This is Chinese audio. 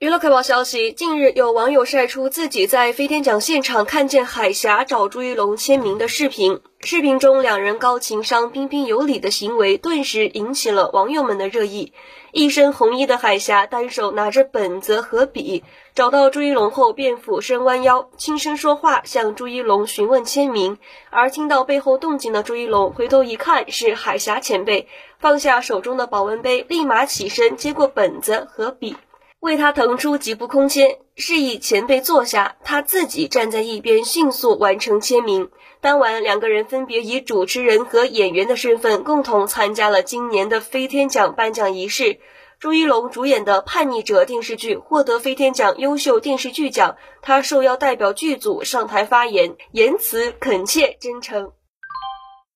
娱乐快报消息：近日，有网友晒出自己在飞天奖现场看见海霞找朱一龙签名的视频。视频中，两人高情商、彬彬有礼的行为，顿时引起了网友们的热议。一身红衣的海霞，单手拿着本子和笔，找到朱一龙后，便俯身弯腰，轻声说话，向朱一龙询问签名。而听到背后动静的朱一龙，回头一看是海霞前辈，放下手中的保温杯，立马起身接过本子和笔。为他腾出几步空间，示意前辈坐下，他自己站在一边，迅速完成签名。当晚，两个人分别以主持人和演员的身份，共同参加了今年的飞天奖颁奖仪式。朱一龙主演的《叛逆者》电视剧获得飞天奖优秀电视剧奖，他受邀代表剧组上台发言，言辞恳切真诚。